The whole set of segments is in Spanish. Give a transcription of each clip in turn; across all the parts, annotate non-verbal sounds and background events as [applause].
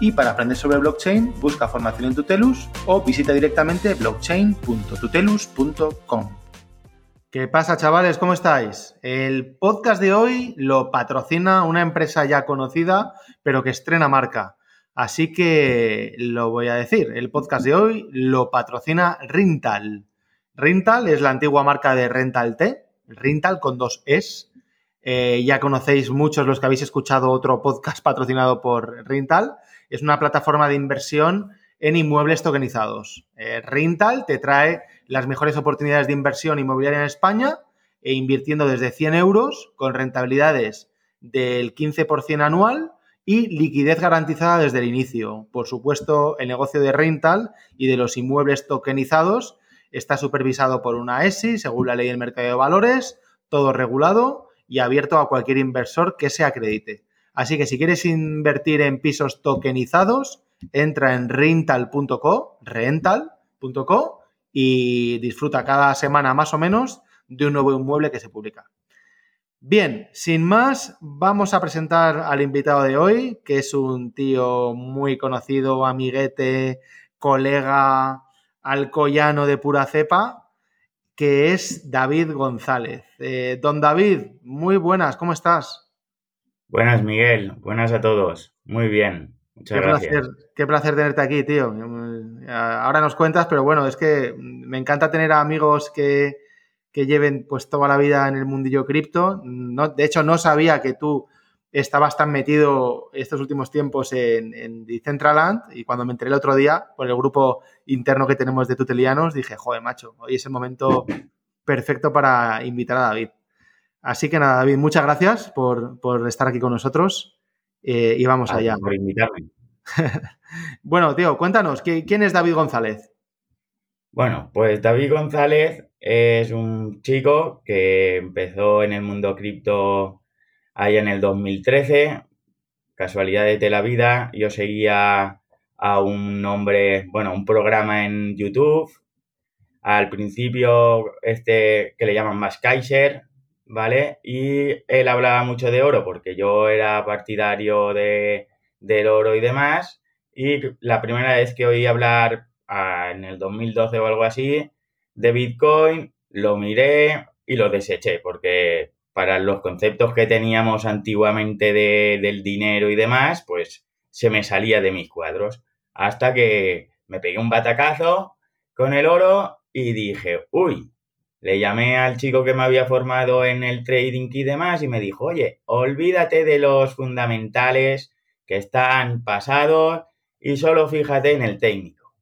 y para aprender sobre blockchain, busca formación en Tutelus o visita directamente blockchain.tutelus.com. ¿Qué pasa, chavales? ¿Cómo estáis? El podcast de hoy lo patrocina una empresa ya conocida, pero que estrena marca. Así que lo voy a decir. El podcast de hoy lo patrocina Rintal. Rintal es la antigua marca de Rental T, Rintal con dos Es. Eh, ya conocéis muchos los que habéis escuchado otro podcast [laughs] patrocinado por Rintal es una plataforma de inversión en inmuebles tokenizados. Eh, Rintal te trae las mejores oportunidades de inversión inmobiliaria en España e invirtiendo desde 100 euros con rentabilidades del 15% anual y liquidez garantizada desde el inicio. Por supuesto, el negocio de Rental y de los inmuebles tokenizados está supervisado por una ESI, según la ley del mercado de valores, todo regulado y abierto a cualquier inversor que se acredite. Así que si quieres invertir en pisos tokenizados, entra en rental.co, rental.co y disfruta cada semana más o menos de un nuevo inmueble que se publica. Bien, sin más, vamos a presentar al invitado de hoy, que es un tío muy conocido, amiguete, colega alcoyano de pura cepa, que es David González. Eh, don David, muy buenas, ¿cómo estás? Buenas, Miguel. Buenas a todos. Muy bien. Muchas qué gracias. Placer, qué placer tenerte aquí, tío. Ahora nos cuentas, pero bueno, es que me encanta tener amigos que, que lleven pues toda la vida en el mundillo cripto. No, de hecho, no sabía que tú estabas tan metido estos últimos tiempos en, en Decentraland y cuando me enteré el otro día por el grupo interno que tenemos de tutelianos, dije, joder, macho, hoy es el momento perfecto para invitar a David. Así que nada, David, muchas gracias por, estar aquí con nosotros eh, y vamos allá. Por invitarme. [laughs] bueno, tío, cuéntanos, ¿quién es David González? Bueno, pues David González es un chico que empezó en el mundo cripto ahí en el 2013, casualidades de la vida, yo seguía a un hombre, bueno, un programa en YouTube, al principio este que le llaman Más Kaiser, ¿vale? Y él hablaba mucho de oro porque yo era partidario de, del oro y demás. Y la primera vez que oí hablar en el 2012 o algo así de Bitcoin, lo miré y lo deseché porque para los conceptos que teníamos antiguamente de, del dinero y demás, pues se me salía de mis cuadros. Hasta que me pegué un batacazo con el oro y dije, uy, le llamé al chico que me había formado en el trading y demás y me dijo, oye, olvídate de los fundamentales que están pasados y solo fíjate en el técnico.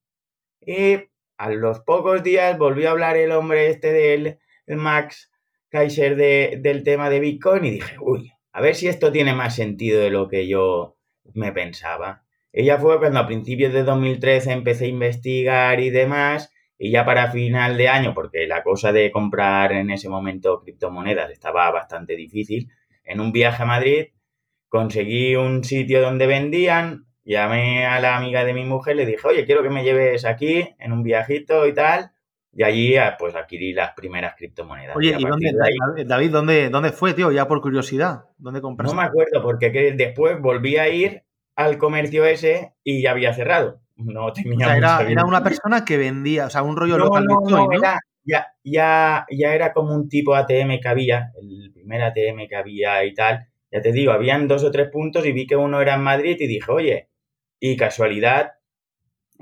Y a los pocos días volvió a hablar el hombre este del Max Kaiser del tema de Bitcoin y dije, uy, a ver si esto tiene más sentido de lo que yo me pensaba. Ella fue cuando a principios de 2013 empecé a investigar y demás y ya para final de año, porque la cosa de comprar en ese momento criptomonedas estaba bastante difícil, en un viaje a Madrid conseguí un sitio donde vendían, llamé a la amiga de mi mujer, le dije, oye, quiero que me lleves aquí en un viajito y tal. Y allí ah, pues adquirí las primeras criptomonedas. Oye, ¿y, dónde, David, ¿dónde, dónde fue, tío? Ya por curiosidad, ¿dónde compraste? No me acuerdo, porque después volví a ir al comercio ese y ya había cerrado no tenía era, una persona que vendía, o sea, un rollo local no, ya, ya, ya era como un tipo ATM que había, el primer ATM que había y tal. Ya te digo, habían dos o tres puntos y vi que uno era en Madrid y dije, oye, y casualidad,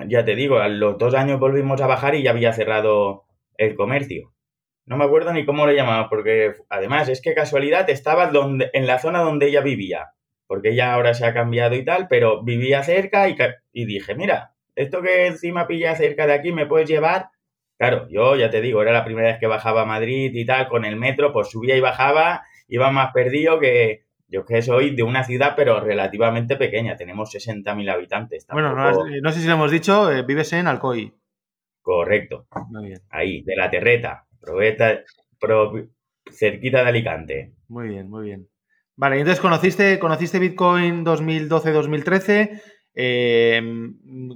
ya te digo, a los dos años volvimos a bajar y ya había cerrado el comercio. No me acuerdo ni cómo le llamaba, porque además es que casualidad estaba donde, en la zona donde ella vivía porque ella ahora se ha cambiado y tal, pero vivía cerca y, y dije, mira, esto que encima pilla cerca de aquí me puedes llevar. Claro, yo ya te digo, era la primera vez que bajaba a Madrid y tal, con el metro, pues subía y bajaba, iba más perdido que yo que soy de una ciudad, pero relativamente pequeña, tenemos 60.000 habitantes. Bueno, no, sé si lo hemos dicho, eh, vives en Alcoy. Correcto. Muy bien. Ahí, de la terreta, probeta, pro- cerquita de Alicante. Muy bien, muy bien. Vale, entonces conociste, conociste Bitcoin 2012-2013, eh,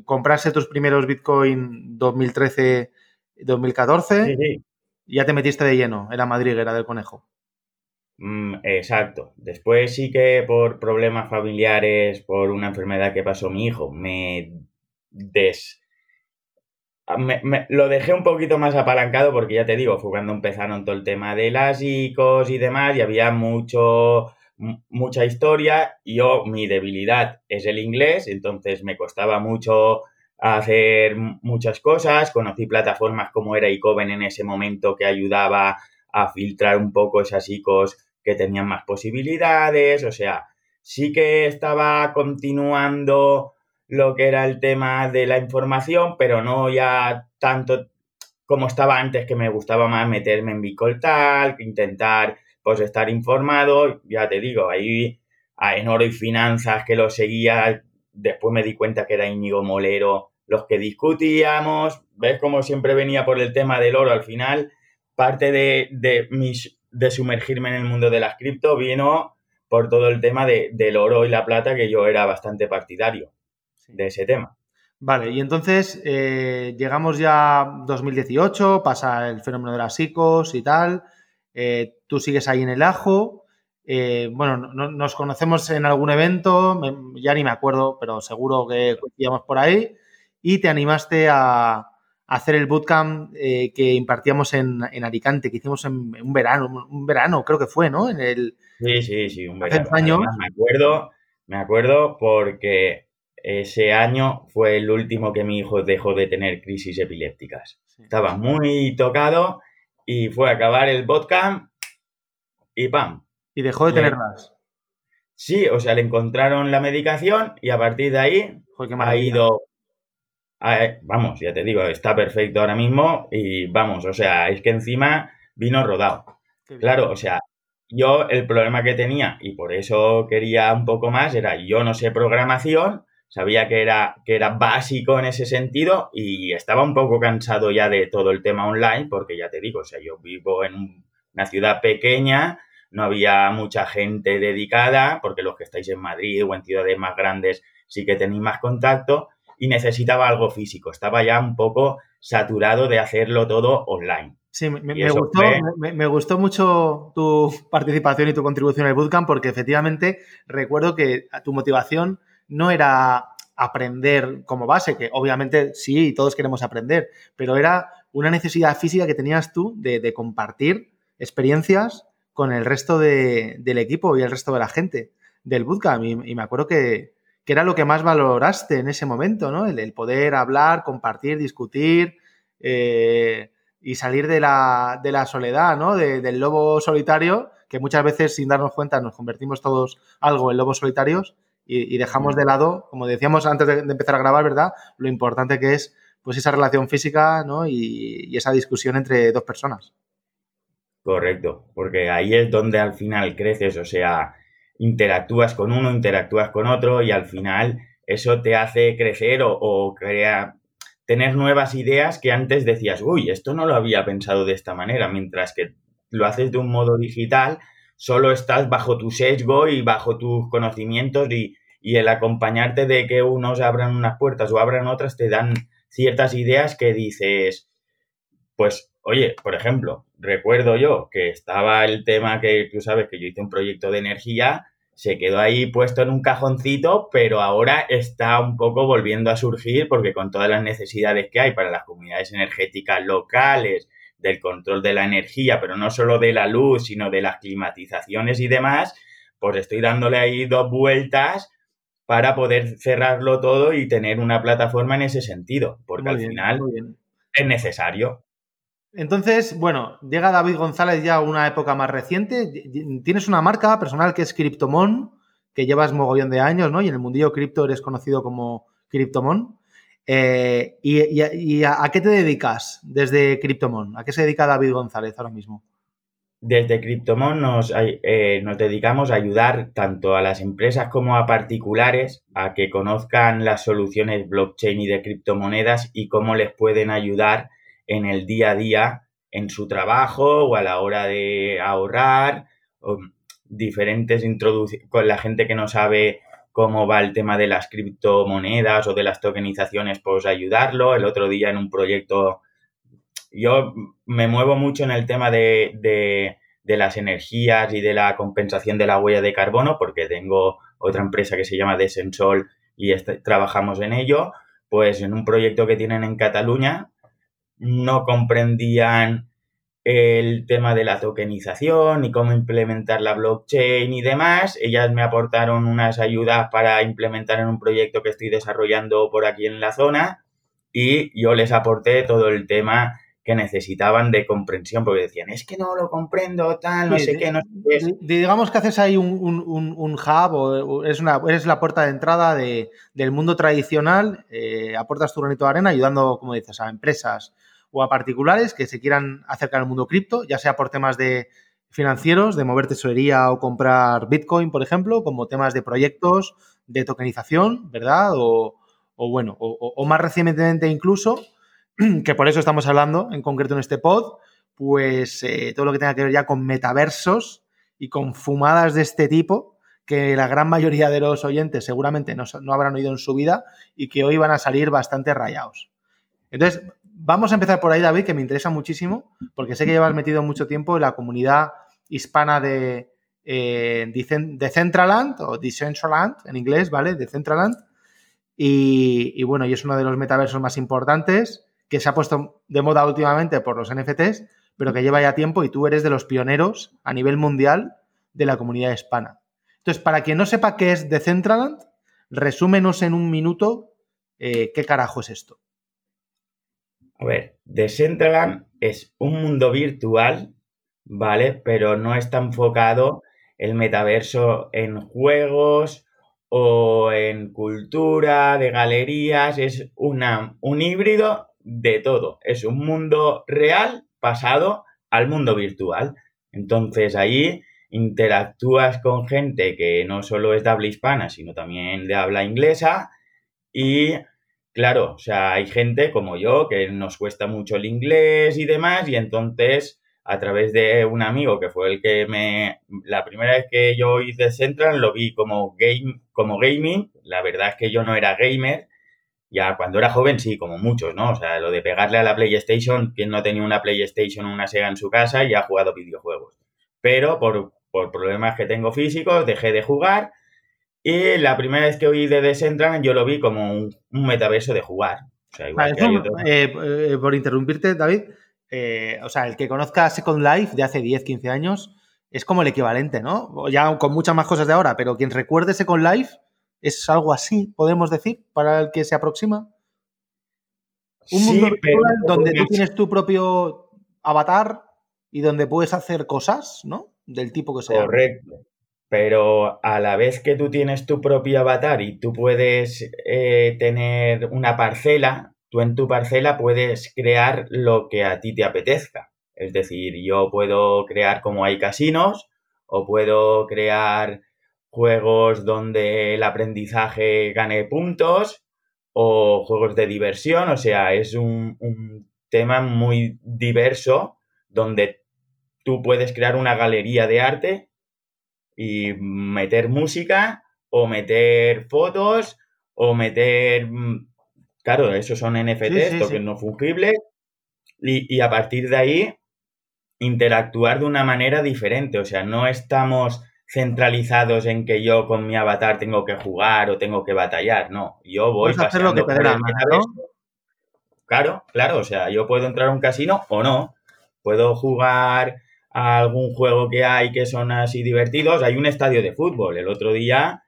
compraste tus primeros Bitcoin 2013-2014 Sí, sí. y ya te metiste de lleno en la madriguera del conejo. Mm, exacto. Después sí que por problemas familiares, por una enfermedad que pasó mi hijo, me des... me- me- lo dejé un poquito más apalancado porque ya te digo, fue cuando empezaron todo el tema de las ICOs y demás y había mucho, mu- mucha historia. Yo, mi debilidad es el inglés, entonces me costaba mucho hacer muchas cosas. Conocí plataformas como era Icoven en ese momento que ayudaba a filtrar un poco esas ICOs que tenían más posibilidades, o sea, sí que estaba continuando lo que era el tema de la información, pero no ya tanto como estaba antes, que me gustaba más meterme en Bicoltal, intentar pues estar informado, ya te digo, ahí a en oro y finanzas que lo seguía, después me di cuenta que era Íñigo Molero los que discutíamos, ves como siempre venía por el tema del oro al final, parte de, de, mis, de sumergirme en el mundo de las cripto vino por todo el tema de, del oro y la plata, que yo era bastante partidario de ese tema. Vale, y entonces eh, llegamos ya a 2018, pasa el fenómeno de las ICOs y tal, eh, tú sigues ahí en el ajo, eh, bueno, no- no- nos conocemos en algún evento, me- ya ni me acuerdo, pero seguro que coincidíamos por ahí, y te animaste a, a hacer el bootcamp eh, que impartíamos en, en Alicante, que hicimos en, en un verano, un verano creo que fue, ¿no? En el, Sí, sí, sí, un verano. Además, me acuerdo, me acuerdo porque ese año fue el último que mi hijo dejó de tener crisis epilépticas. Estaba muy tocado y fue a acabar el bootcamp y ¡pam! y dejó de Le- tenerlas. Sí, o sea, le encontraron la medicación y a partir de ahí Joder, ha ido. a- vamos, ya te digo, está perfecto ahora mismo y vamos, o sea, es que encima vino rodado. Claro, o sea, yo el problema que tenía y por eso quería un poco más era yo no sé programación, sabía que era, que era básico en ese sentido y estaba un poco cansado ya de todo el tema online porque ya te digo, o sea, yo vivo en un- una ciudad pequeña, no había mucha gente dedicada porque los que estáis en Madrid o en ciudades más grandes sí que tenéis más contacto y necesitaba algo físico, estaba ya un poco saturado de hacerlo todo online. Sí, me, gustó, fue- me, me gustó mucho tu participación y tu contribución el bootcamp porque efectivamente recuerdo que tu motivación no era aprender como base, que obviamente sí, todos queremos aprender, pero era una necesidad física que tenías tú de, compartir experiencias con el resto de- del equipo y el resto de la gente del bootcamp. Y, y me acuerdo que, que era lo que más valoraste en ese momento, ¿no? El, poder hablar, compartir, discutir. eh, y salir de la, de la soledad, ¿no? De- del lobo solitario, que muchas veces sin darnos cuenta nos convertimos todos algo en lobos solitarios y, y dejamos de lado, como decíamos antes de, de empezar a grabar, ¿verdad? Lo importante que es pues esa relación física, ¿no? Y, y esa discusión entre dos personas. Correcto, porque ahí es donde al final creces, o sea, interactúas con uno, interactúas con otro y al final eso te hace crecer o, o crea, tener nuevas ideas que antes decías, uy, esto no lo había pensado de esta manera, mientras que lo haces de un modo digital, solo estás bajo tu sesgo y bajo tus conocimientos y, y el acompañarte de que unos abran unas puertas o abran otras te dan ciertas ideas que dices, pues, oye, por ejemplo, recuerdo yo que estaba el tema que tú sabes que yo hice un proyecto de energía, se quedó ahí puesto en un cajoncito, pero ahora está un poco volviendo a surgir porque con todas las necesidades que hay para las comunidades energéticas locales, del control de la energía, pero no solo de la luz, sino de las climatizaciones y demás, pues estoy dándole ahí dos vueltas para poder cerrarlo todo y tener una plataforma en ese sentido, porque Muy al bien, final es necesario. Entonces, bueno, llega David González ya a una época más reciente. Tienes una marca personal que es Cryptomon, que llevas mogollón de años, ¿no? Y en el mundillo cripto eres conocido como Cryptomon. Eh, y, a, qué te dedicas desde Cryptomon? ¿A qué se dedica David González ahora mismo? desde Cryptomon nos, eh, nos dedicamos a ayudar tanto a las empresas como a particulares a que conozcan las soluciones blockchain y de criptomonedas y cómo les pueden ayudar en el día a día en su trabajo o a la hora de ahorrar, diferentes introducciones con la gente que no sabe cómo va el tema de las criptomonedas o de las tokenizaciones, pues ayudarlo. El otro día en un proyecto, yo me muevo mucho en el tema de, de, las energías y de la compensación de la huella de carbono, porque tengo otra empresa que se llama Desensol y este, trabajamos en ello. Pues en un proyecto que tienen en Cataluña, no comprendían el tema de la tokenización y cómo implementar la blockchain y demás. Ellas me aportaron unas ayudas para implementar en un proyecto que estoy desarrollando por aquí en la zona y yo les aporté todo el tema que necesitaban de comprensión, porque decían, es que no lo comprendo, tal, no sé qué, no sé Digamos que haces ahí un, hub o es una, eres la puerta de entrada del mundo tradicional, eh, aportas tu granito de arena ayudando, como dices, a empresas o a particulares que se quieran acercar al mundo cripto, ya sea por temas de financieros, de mover tesorería o comprar Bitcoin, por ejemplo, como temas de proyectos, de tokenización, ¿verdad? O, bueno, o, más recientemente incluso, [clears throat] que por eso estamos hablando en concreto en este pod, pues eh, todo lo que tenga que ver ya con metaversos y con fumadas de este tipo, que la gran mayoría de los oyentes seguramente no, no habrán oído en su vida y que hoy van a salir bastante rayados. Entonces, vamos a empezar por ahí, David, que me interesa muchísimo, porque sé que llevas metido mucho tiempo en la comunidad hispana de eh, Decentraland o Decentraland en inglés, ¿vale? Decentraland. Y, y bueno, y es uno de los metaversos más importantes que se ha puesto de moda últimamente por los NFTs, pero que lleva ya tiempo y tú eres de los pioneros a nivel mundial de la comunidad hispana. Entonces, para quien no sepa qué es Decentraland, resúmenos en un minuto eh, qué carajo es esto. A ver, Decentraland es un mundo virtual, ¿vale? Pero no está enfocado el metaverso en juegos o en cultura, de galerías, es una, un híbrido de todo. Es un mundo real pasado al mundo virtual. Entonces ahí interactúas con gente que no solo es de habla hispana, sino también de habla inglesa y Claro, o sea, hay gente como yo que nos cuesta mucho el inglés y demás, y entonces a través de un amigo que fue el que me. La primera vez que yo hice Central lo vi como, game, como gaming. La verdad es que yo no era gamer. Ya cuando era joven sí, como muchos, ¿no? O sea, lo de pegarle a la PlayStation, quien no tenía una PlayStation o una Sega en su casa y ha jugado videojuegos. Pero por, por problemas que tengo físicos dejé de jugar y la primera vez que oí de Decentraland yo lo vi como un, metaverso de jugar. Eh, por interrumpirte, David, eh, o sea, el que conozca Second Life de hace 10, 15 años es como el equivalente, ¿no? Ya con muchas más cosas de ahora, pero quien recuerde Second Life es algo así, podemos decir, para el que se aproxima. Un mundo donde tú tienes tu propio avatar y donde puedes hacer cosas, ¿no? Del tipo que sea. Correcto pero a la vez que tú tienes tu propio avatar y tú puedes eh, tener una parcela, tú en tu parcela puedes crear lo que a ti te apetezca. Es decir, yo puedo crear como hay casinos o puedo crear juegos donde el aprendizaje gane puntos o juegos de diversión. O sea, es un, un tema muy diverso donde tú puedes crear una galería de arte y meter música o meter fotos o meter... Mm, claro, esos son NFTs, tokens no fungibles, y, y a partir de ahí interactuar de una manera diferente. O sea, no estamos centralizados en que yo con mi avatar tengo que jugar o tengo que batallar. No, yo voy a hacer lo que te ¿no? Claro, claro, o sea, yo puedo entrar a un casino o no. Puedo jugar algún juego que hay que son así divertidos. Hay un estadio de fútbol. El otro día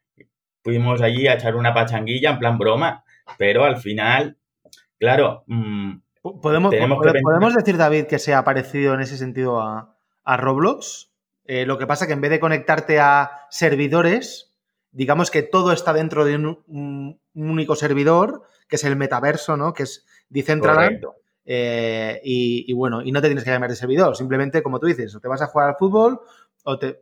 fuimos allí a echar una pachanguilla en plan broma, pero al final, claro. Mm, ¿Podemos, ¿Podemos decir, David, que se ha parecido en ese sentido a, Roblox? Eh, lo que pasa que en vez de conectarte a servidores, digamos que todo está dentro de un, único servidor, que es el metaverso, ¿no? Que es Decentraland. Eh, y, bueno, y no te tienes que llamar de servidor, simplemente como tú dices, o te vas a jugar al fútbol o te...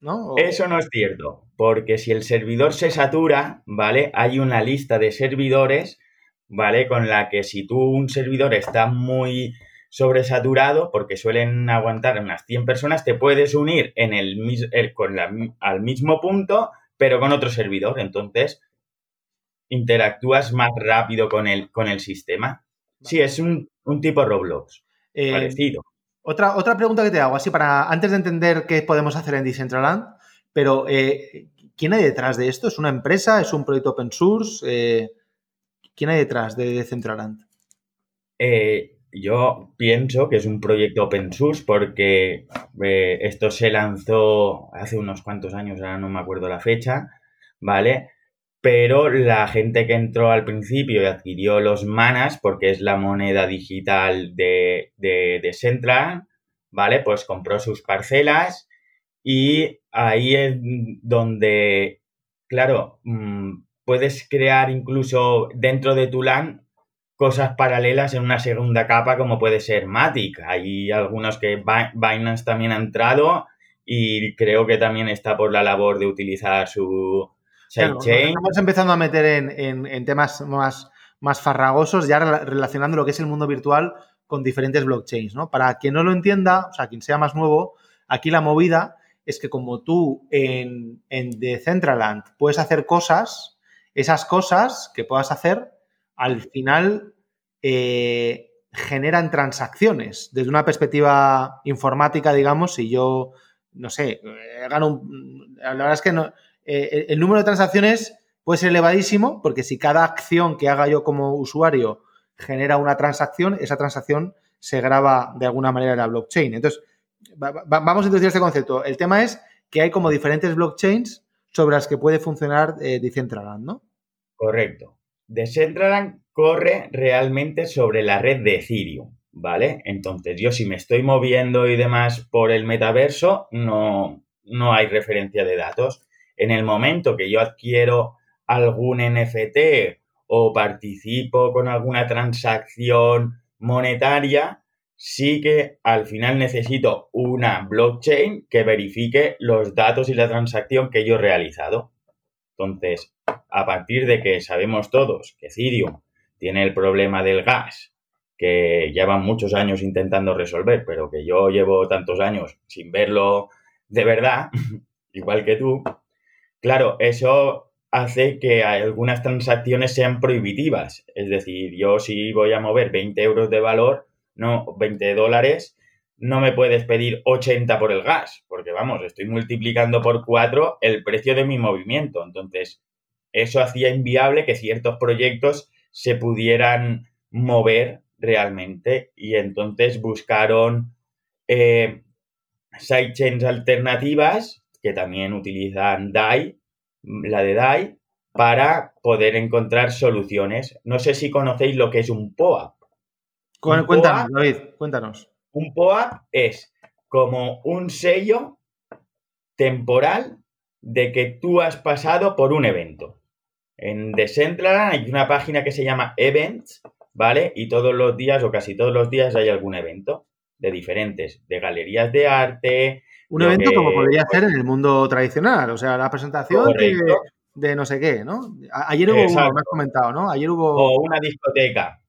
¿no? Eso no es cierto, porque si el servidor se satura, ¿vale? Hay una lista de servidores, ¿vale? Con la que si tú un servidor está muy sobresaturado, porque suelen aguantar unas 100 personas, te puedes unir en el, con al mismo punto, pero con otro servidor. Entonces, interactúas más rápido con el, con el sistema. Sí, es un, tipo Roblox. Eh, parecido. Otra, otra pregunta que te hago, así para antes de entender qué podemos hacer en Decentraland, pero eh, ¿quién hay detrás de esto? ¿Es una empresa? ¿Es un proyecto open source? Eh, ¿Quién hay detrás de Decentraland? yo pienso que es un proyecto open source porque esto se lanzó hace unos cuantos años, ahora no me acuerdo la fecha, ¿vale? Pero la gente que entró al principio y adquirió los manas, porque es la moneda digital de, de, Central, ¿vale? Pues compró sus parcelas y ahí es donde, claro, mm, puedes crear incluso dentro de tu LAN cosas paralelas en una segunda capa como puede ser Matic. Hay algunos que Binance también ha entrado y creo que también está por la labor de utilizar su, estamos empezando a meter en, temas más, más farragosos, ya relacionando lo que es el mundo virtual con diferentes blockchains, ¿no? Para quien no lo entienda, o sea, quien sea más nuevo, aquí la movida es que como tú en, en Decentraland puedes hacer cosas, esas cosas que puedas hacer, al final eh, generan transacciones. Desde una perspectiva informática, digamos, si yo, no sé, eh, gano un, La verdad es que no, eh, el número de transacciones puede ser elevadísimo, porque si cada acción que haga yo como usuario genera una transacción, esa transacción se graba de alguna manera en la blockchain. Entonces, vamos a introducir este concepto. El tema es que hay como diferentes blockchains sobre las que puede funcionar eh, Decentraland, ¿no? Correcto. Decentraland corre realmente sobre la red de Ethereum, ¿vale? Entonces, yo si me estoy moviendo y demás por el metaverso, no, no hay referencia de datos en el momento que yo adquiero algún NFT o participo con alguna transacción monetaria, sí que al final necesito una blockchain que verifique los datos y la transacción que yo he realizado. Entonces, a partir de que sabemos todos que Ethereum tiene el problema del gas, que llevan muchos años intentando resolver, pero que yo llevo tantos años sin verlo de verdad, [laughs] igual que tú, Claro, eso hace que algunas transacciones sean prohibitivas. Es decir, yo si voy a mover 20 euros de valor, no 20 dólares, no me puedes pedir 80 por el gas, porque vamos, estoy multiplicando por 4 el precio de mi movimiento. Entonces, eso hacía inviable que ciertos proyectos se pudieran mover realmente y entonces buscaron eh, sidechains alternativas que también utilizan DAI, la de DAI, para poder encontrar soluciones. No sé si conocéis lo que es un POAP. cuéntanos, David, cuéntanos. Un POAP es como un sello temporal de que tú has pasado por un evento. En Decentraland hay una página que se llama Events, ¿vale? Y todos los días o casi todos los días hay algún evento de diferentes, de galerías de arte, un evento como podría ser en el mundo tradicional, o sea, la presentación de, no sé qué, ¿no? Ayer hubo uno, me has comentado, ¿no? Ayer hubo... O una discoteca.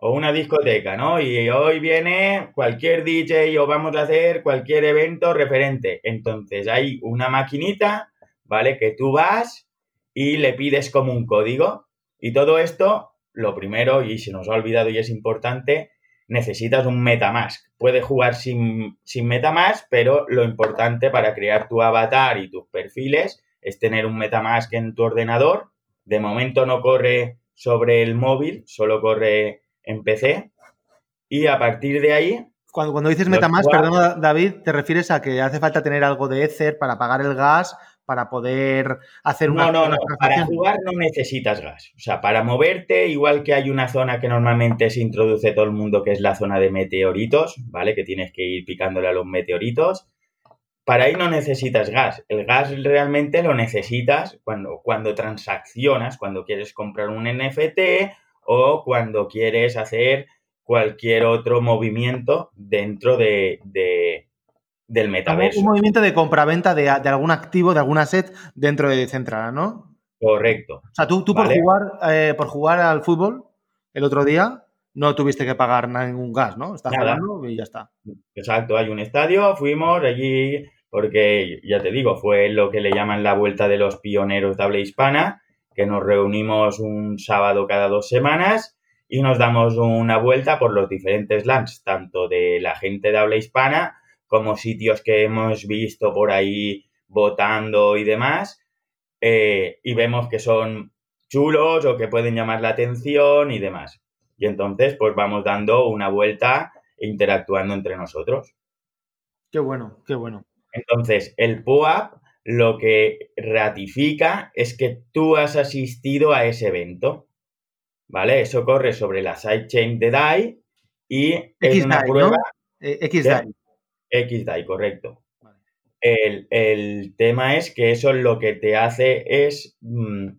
O una discoteca, ¿no? Y hoy viene cualquier DJ o vamos a hacer cualquier evento referente. Entonces hay una maquinita, ¿vale? Que tú vas y le pides como un código. Y todo esto, lo primero, y se nos ha olvidado y es importante, necesitas un Metamask. Puedes jugar sin, sin Metamask, pero lo importante para crear tu avatar y tus perfiles es tener un Metamask en tu ordenador. De momento no corre sobre el móvil, solo corre en PC. Y a partir de ahí... Cuando, cuando dices Metamask, perdón David, te refieres a que hace falta tener algo de Ether para pagar el gas para poder hacer una... No, no, no, para jugar no necesitas gas. O sea, para moverte, igual que hay una zona que normalmente se introduce todo el mundo, que es la zona de meteoritos, ¿vale? Que tienes que ir picándole a los meteoritos. Para ahí no necesitas gas. El gas realmente lo necesitas cuando, cuando transaccionas, cuando quieres comprar un NFT o cuando quieres hacer cualquier otro movimiento dentro de, del metaverso. Un movimiento de compraventa de, de algún activo, de alguna set dentro de Decentraland, ¿no? Correcto. O sea, tú, tú por, jugar, eh, por jugar al fútbol el otro día no tuviste que pagar ningún gas, ¿no? Estás jugando y ya está. Exacto, hay un estadio, fuimos allí, porque ya te digo, fue lo que le llaman la vuelta de los pioneros de habla hispana, que nos reunimos un sábado cada dos semanas y nos damos una vuelta por los diferentes lands, tanto de la gente de habla hispana como sitios que hemos visto por ahí votando y demás, eh, y vemos que son chulos o que pueden llamar la atención y demás. Y entonces, pues vamos dando una vuelta e interactuando entre nosotros. Qué bueno, qué bueno. Entonces, el POAP lo que ratifica es que tú has asistido a ese evento. ¿Vale? Eso corre sobre la sidechain de DAI y es una prueba. ¿no? Eh, XDAI. XDAI, correcto. El, tema es que eso lo que te hace es mm,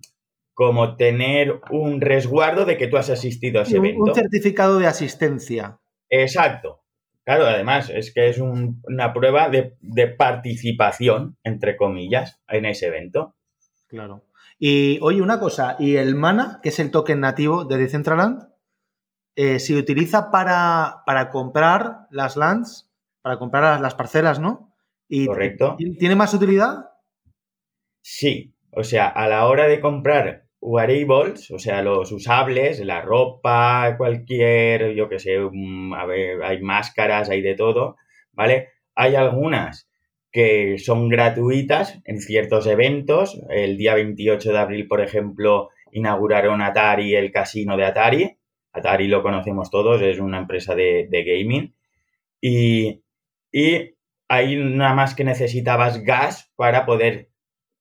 como tener un resguardo de que tú has asistido a ese evento. Un certificado de asistencia. Exacto. Claro, además es que es una prueba de, participación, entre comillas, en ese evento. Claro. Y oye, una cosa, ¿y el MANA, que es el token nativo de Decentraland, eh, se utiliza para, para, comprar las lands, para comprar las parcelas, ¿no? Y Correcto. ¿Tiene más utilidad? Sí, o sea, a la hora de comprar wearables, o sea, los usables, la ropa, cualquier, yo que sé, a ver, hay máscaras, hay de todo, ¿vale? Hay algunas que son gratuitas en ciertos eventos. El día 28 de abril, por ejemplo, inauguraron Atari, el casino de Atari. Atari lo conocemos todos, es una empresa de, gaming. Y, y ahí nada más que necesitabas gas para poder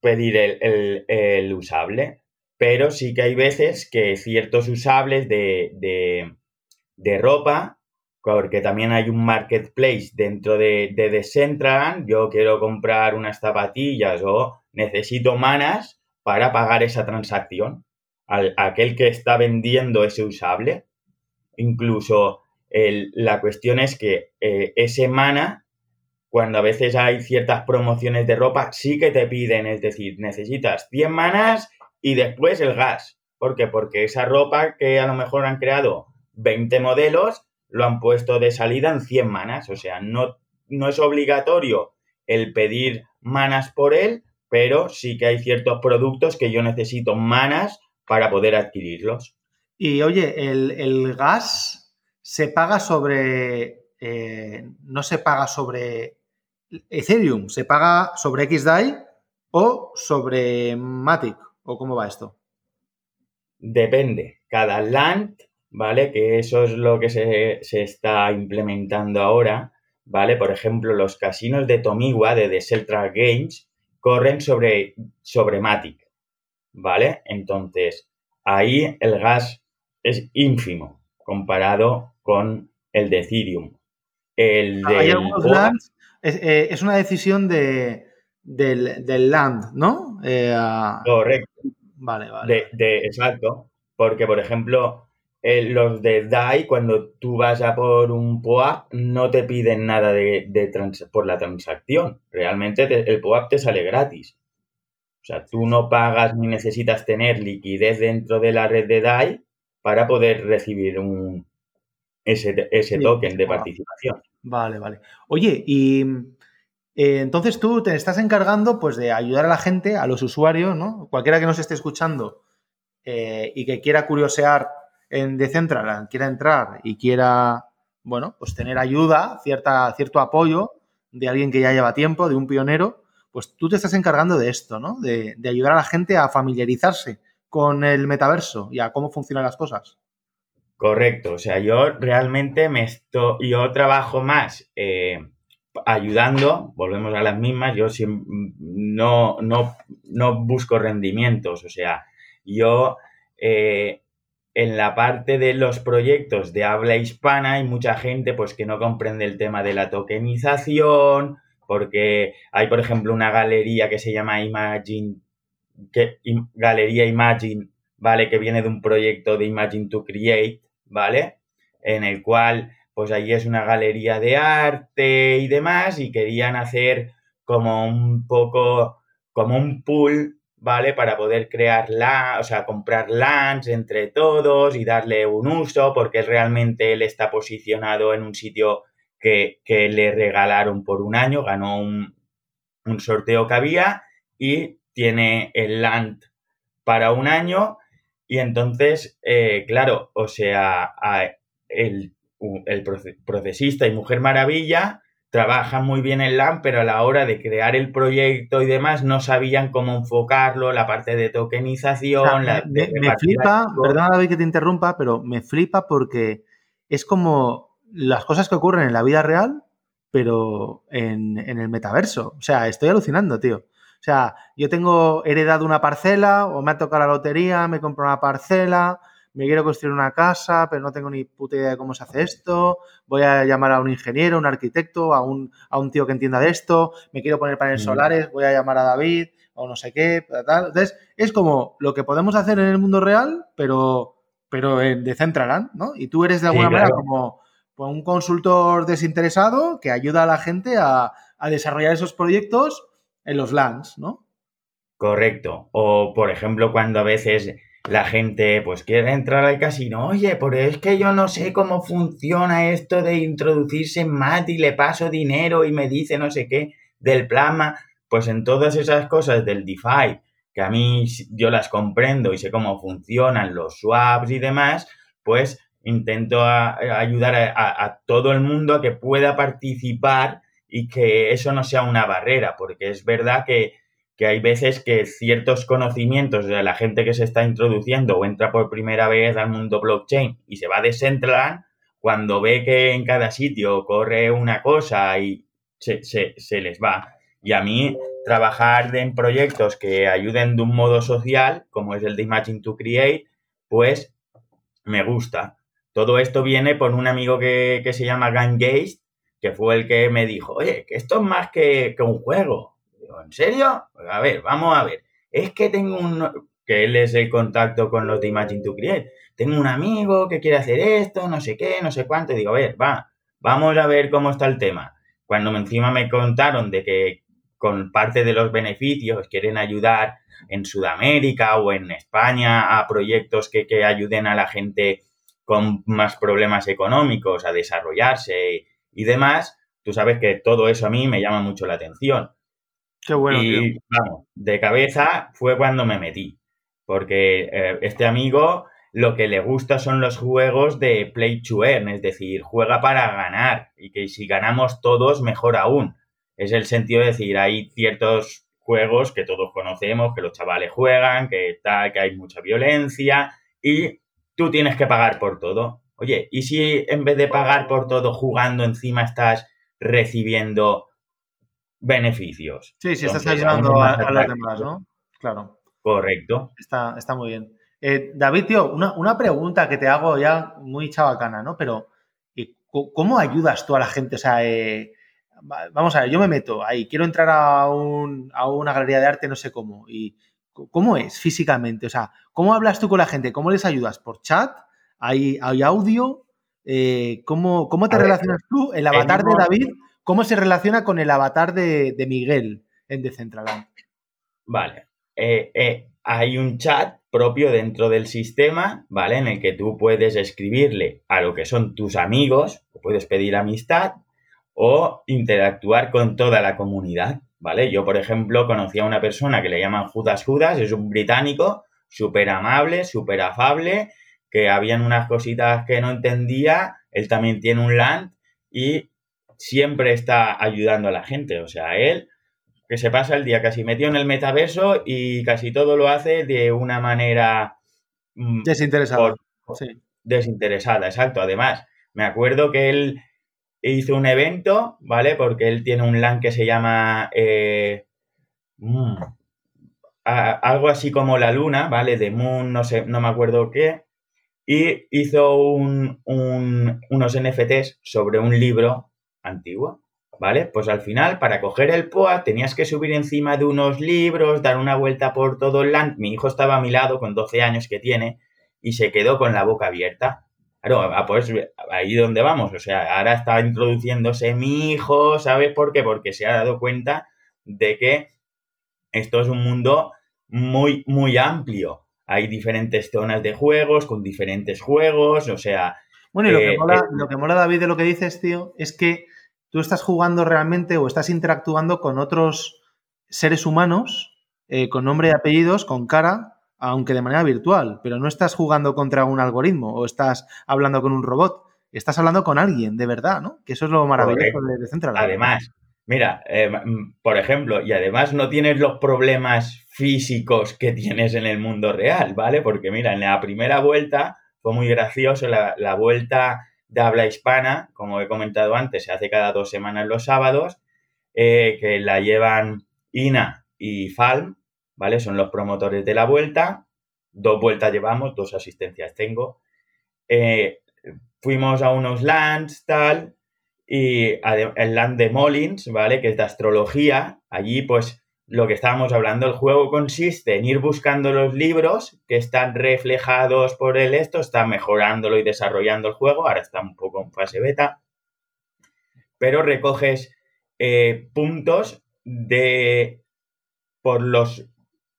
pedir el usable pero sí que hay veces que ciertos usables de, ropa, porque también hay un marketplace dentro de, de Decentraland, yo quiero comprar unas zapatillas o necesito manas para pagar esa transacción. Al, aquel que está vendiendo ese usable. Incluso la cuestión es que eh, ese mana, cuando a veces hay ciertas promociones de ropa, sí que te piden, es decir, necesitas 100 manas y después el gas. ¿Por qué? Porque esa ropa que a lo mejor han creado 20 modelos, lo han puesto de salida en 100 manas. O sea, no, no es obligatorio el pedir manas por él, pero sí que hay ciertos productos que yo necesito manas para poder adquirirlos. Y oye, el, gas se paga sobre. Eh, no se paga sobre Ethereum, se paga sobre XDAI o sobre Matic. ¿O cómo va esto? Depende. Cada land, ¿vale? Que eso es lo que se, está implementando ahora, ¿vale? Por ejemplo, los casinos de Tomiwa, de The Games, corren sobre, sobre Matic, ¿vale? Entonces, ahí el gas es ínfimo comparado con el de Ethereum. El Hay algunos lands, eh, es, una decisión de, del, land, ¿no? Eh, Correcto. Vale, vale. De, exacto. Porque, por ejemplo, eh, los de DAI, cuando tú vas a por un POAP, no te piden nada de, por la transacción. Realmente el POAP te sale gratis. O sea, tú no pagas ni necesitas tener liquidez dentro de la red de DAI para poder recibir un, ese, ese token de participación. Vale, vale. Oye, y eh, entonces tú te estás encargando pues, de ayudar a la gente, a los usuarios, ¿no? Cualquiera que nos esté escuchando eh, y que quiera curiosear en Decentraland, quiera entrar y quiera, bueno, pues tener ayuda, cierta, cierto apoyo de alguien que ya lleva tiempo, de un pionero, pues tú te estás encargando de esto, ¿no? De, ayudar a la gente a familiarizarse con el metaverso y a cómo funcionan las cosas. Correcto, o sea, yo realmente me estoy, yo trabajo más eh, ayudando, volvemos a las mismas, yo no, no, no busco rendimientos, o sea, yo eh, en la parte de los proyectos de habla hispana hay mucha gente pues que no comprende el tema de la tokenización, porque hay, por ejemplo, una galería que se llama Imagine, que, Galería Imagine, ¿vale? Que viene de un proyecto de Imagine to Create, ¿vale? en el cual pues allí es una galería de arte y demás y querían hacer como un poco, como un pool, ¿vale? Para poder crear la, o sea, comprar lands entre todos y darle un uso porque realmente él está posicionado en un sitio que, que le regalaron por un año, ganó un, un sorteo que había y tiene el land para un año y entonces, eh, claro, o sea, el, el, procesista y Mujer Maravilla trabajan muy bien en LAN, pero a la hora de crear el proyecto y demás no sabían cómo enfocarlo, la parte de tokenización. la, me, me flipa, perdona David que te interrumpa, pero me flipa porque es como las cosas que ocurren en la vida real, pero en, en el metaverso. O sea, estoy alucinando, tío. O sea, yo tengo heredado una parcela o me ha tocado la lotería, me compro una parcela, me quiero construir una casa, pero no tengo ni puta idea de cómo se hace esto, voy a llamar a un ingeniero, un arquitecto, a un, a un tío que entienda de esto, me quiero poner paneles solares, voy a llamar a David o no sé qué, tal. Entonces, es como lo que podemos hacer en el mundo real, pero, pero de Centraland, ¿no? Y tú eres de alguna manera como pues, un consultor desinteresado que ayuda a la gente a, a desarrollar esos proyectos en los lands, ¿no? Correcto. O, por ejemplo, cuando a veces la gente pues quiere entrar al casino, oye, pero es que yo no sé cómo funciona esto de introducirse en MAT y le paso dinero y me dice no sé qué del plasma, pues en todas esas cosas del DeFi, que a mí yo las comprendo y sé cómo funcionan los swaps y demás, pues intento ayudar a todo el mundo a que pueda participar y que eso no sea una barrera, porque es verdad que, hay veces que ciertos conocimientos de la gente que se está introduciendo o entra por primera vez al mundo blockchain y se va de Centraland, cuando ve que en cada sitio corre una cosa y se, se les va. Y a mí trabajar en proyectos que ayuden de un modo social, como es el de Imagine to Create, pues me gusta. Todo esto viene por un amigo que, que se llama Gangage, que fue el que me dijo, oye, que esto es más que, un juego. Digo, ¿en serio? Pues a ver, vamos a ver. Es que tengo un... que él es el contacto con los de Imagine to Create. Tengo un amigo que quiere hacer esto, no sé qué, no sé cuánto. Digo, a ver, va, vamos a ver cómo está el tema. Cuando encima me contaron de que con parte de los beneficios quieren ayudar en Sudamérica o en España a proyectos que, que ayuden a la gente con más problemas económicos a desarrollarse y demás, tú sabes que todo eso a mí me llama mucho la atención. Qué bueno. Y vamos, de cabeza fue cuando me metí, porque eh, este amigo lo que le gusta son los juegos de play to earn, es decir, juega para ganar y que si ganamos todos, mejor aún. Es el sentido de decir, hay ciertos juegos que todos conocemos, que los chavales juegan, que tal, que hay mucha violencia y tú tienes que pagar por todo. Oye, ¿y si en vez de pagar por todo jugando encima estás recibiendo beneficios? Sí, sí, estás ayudando a, los demás, ¿no? Claro. Correcto. Está, está muy bien. Eh, David, tío, una, pregunta que te hago ya muy chabacana, ¿no? Pero, ¿cómo ayudas tú a la gente? O sea, eh, vamos a ver, yo me meto ahí, quiero entrar a, a una galería de arte, no sé cómo. ¿Y cómo es físicamente? O sea, ¿cómo hablas tú con la gente? ¿Cómo les ayudas? ¿Por chat? Hay, audio. Eh, ¿cómo, te relacionas tú? El avatar de David, ¿cómo se relaciona con el avatar de, Miguel en Decentraland? Vale. Eh, eh, hay un chat propio dentro del sistema, ¿vale? En el que tú puedes escribirle a lo que son tus amigos, puedes pedir amistad o interactuar con toda la comunidad, ¿vale? Yo, por ejemplo, conocí a una persona que le llaman Judas Judas, es un británico, súper amable, súper afable, que habían unas cositas que no entendía, él también tiene un land y siempre está ayudando a la gente. O sea, él que se pasa el día casi metido en el metaverso y casi todo lo hace de una manera mm, desinteresada. Desinteresada, exacto. Además, me acuerdo que él hizo un evento, ¿vale? Porque él tiene un LAN que se llama eh, mm, algo así como la luna, ¿vale? De Moon, no sé, no me acuerdo qué y hizo un, unos NFTs sobre un libro antiguo, ¿vale? Pues al final, para coger el POA, tenías que subir encima de unos libros, dar una vuelta por todo el land. Mi hijo estaba a mi lado con 12 años que tiene y se quedó con la boca abierta. Claro, pues ahí donde vamos. O sea, ahora está introduciéndose mi hijo, ¿sabes por qué? Porque se ha dado cuenta de que esto es un mundo muy, muy amplio. Hay diferentes zonas de juegos con diferentes juegos, o sea... Bueno, y lo, que, eh, mola, lo que mola, David, de lo que dices, tío, es que tú estás jugando realmente o estás interactuando con otros seres humanos, eh, con nombre y apellidos, con cara, aunque de manera virtual, pero no estás jugando contra un algoritmo o estás hablando con un robot, estás hablando con alguien, de verdad, ¿no? Que eso es lo maravilloso de, Central. Además, mira, eh, por ejemplo, y además no tienes los problemas físicos que tienes en el mundo real, ¿vale? Porque mira, en la primera vuelta fue muy gracioso, la, vuelta de habla hispana, como he comentado antes, se hace cada dos semanas los sábados, eh, que la llevan Ina y Falm, ¿vale? Son los promotores de la vuelta. Dos vueltas llevamos, dos asistencias tengo. Eh, fuimos a unos lands, tal, y el land de Molins, ¿vale? Que es de astrología. Allí, pues, lo que estábamos hablando, el juego consiste en ir buscando los libros que están reflejados por el esto, está mejorándolo y desarrollando el juego, ahora está un poco en fase beta, pero recoges eh, puntos de por los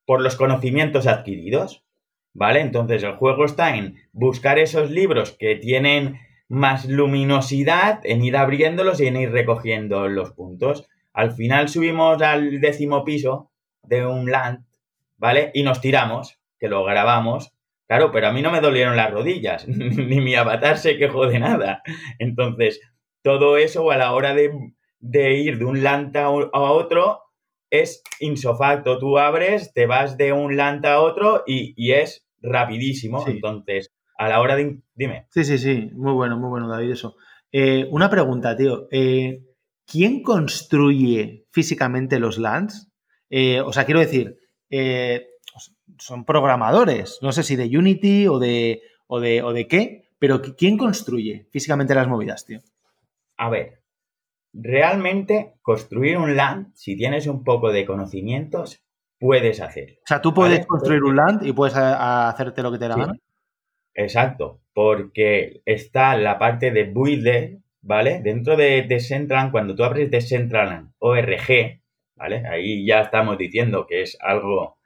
por los conocimientos adquiridos, ¿vale? Entonces el juego está en buscar esos libros que tienen más luminosidad, en ir abriéndolos y en ir recogiendo los puntos. Al final subimos al décimo piso de un land, ¿vale? Y nos tiramos, que lo grabamos. Claro, pero a mí no me dolieron las rodillas, [laughs] ni mi avatar se quejó de nada. Entonces, todo eso a la hora de, ir de un land a otro, es insofacto. Tú abres, te vas de un LAN a otro y, es rapidísimo. Entonces, a la hora de... Dime. Sí, sí, sí. Muy bueno, muy bueno, David, eso. Eh, una pregunta, tío. Eh, ¿Quién construye físicamente los LANs? Eh, o sea, quiero decir, son programadores. No sé si de Unity o de, o de, o de qué, pero ¿quién construye físicamente las movidas, tío? A ver, realmente construir un land, si tienes un poco de conocimientos, puedes hacer. O sea, tú puedes construir un land y puedes hacerte lo que te da gana. Exacto, porque está la parte de builder, ¿vale? Dentro de Decentraland, cuando tú abres Decentraland ORG, ¿vale? Ahí ya estamos diciendo que es algo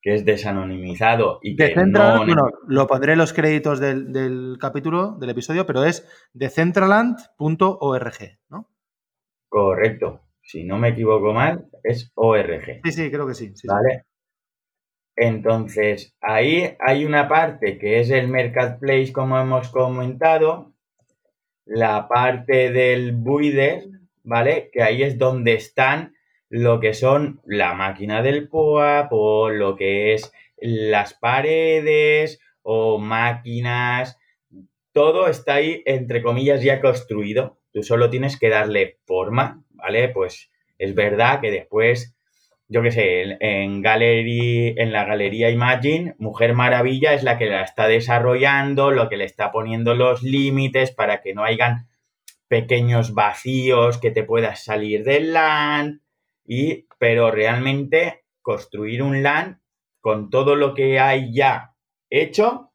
que es desanonimizado y que no... Bueno, lo pondré en los créditos del, del capítulo, del episodio, pero es decentraland.org, ¿no? Correcto. Si no me equivoco mal, es ORG. Sí, sí, creo que sí. ¿Vale? Entonces, ahí hay una parte que es el marketplace, como hemos comentado, la parte del builder, ¿vale? Que ahí es donde están lo que son la máquina del POAP o lo que es las paredes o máquinas, todo está ahí, entre comillas, ya construido. Tú solo tienes que darle forma, ¿vale? Pues es verdad que después, yo qué sé, en, Gallery, en la galería Imagine, Mujer Maravilla es la que la está desarrollando, lo que le está poniendo los límites para que no hayan pequeños vacíos que te puedas salir del LAN, y, pero realmente construir un LAN con todo lo que hay ya hecho,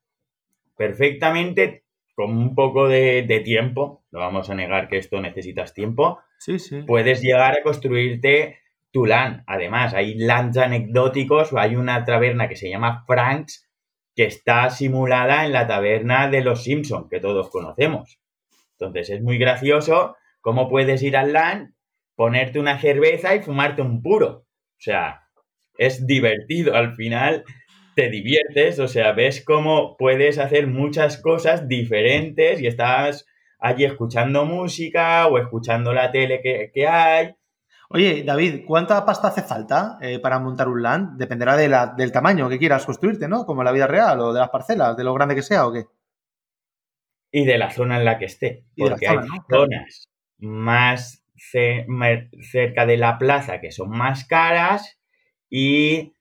perfectamente con un poco de, tiempo, no vamos a negar que esto necesitas tiempo, sí, sí. puedes llegar a construirte tu LAN. Además, hay LANs anecdóticos, hay una taberna que se llama Franks, que está simulada en la taberna de los Simpsons, que todos conocemos. Entonces, es muy gracioso cómo puedes ir al LAN, ponerte una cerveza y fumarte un puro. O sea, es divertido al final te diviertes, o sea, ves cómo puedes hacer muchas cosas diferentes y estás allí escuchando música o escuchando la tele que, hay. Oye, David, ¿cuánta pasta hace falta eh, para montar un LAN? Dependerá del tamaño que quieras construirte, ¿no? Como en la vida real o de las parcelas, de lo grande que sea o qué. Y de la zona en la que esté. Porque hay zonas más cerca de la plaza que son más caras y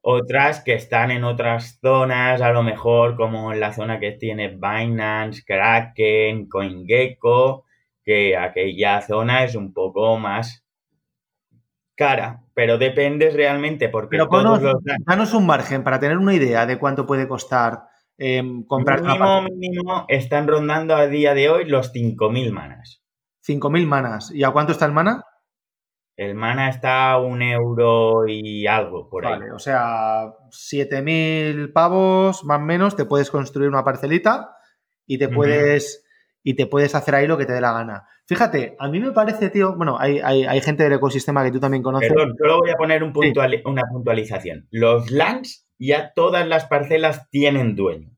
otras que están en otras zonas, a lo mejor como en la zona que tiene Binance, Kraken, CoinGecko, que aquella zona es un poco más cara, pero depende realmente porque pero danos un margen para tener una idea de cuánto puede costar em, comprar mínimo, mínimo están rondando a día de hoy los 5.000 manas. 5.000 manas. ¿Y a cuánto está el mana? El mana está a un euro y algo por ahí. Vale, o sea, 7.000 pavos más o menos, te puedes construir una parcelita y te puedes y te puedes hacer ahí lo que te dé la gana. Fíjate, a mí me parece, tío, bueno, hay, gente del ecosistema que tú también conoces. Perdón, solo voy a poner un una puntualización. Los lands ya todas las parcelas tienen dueño.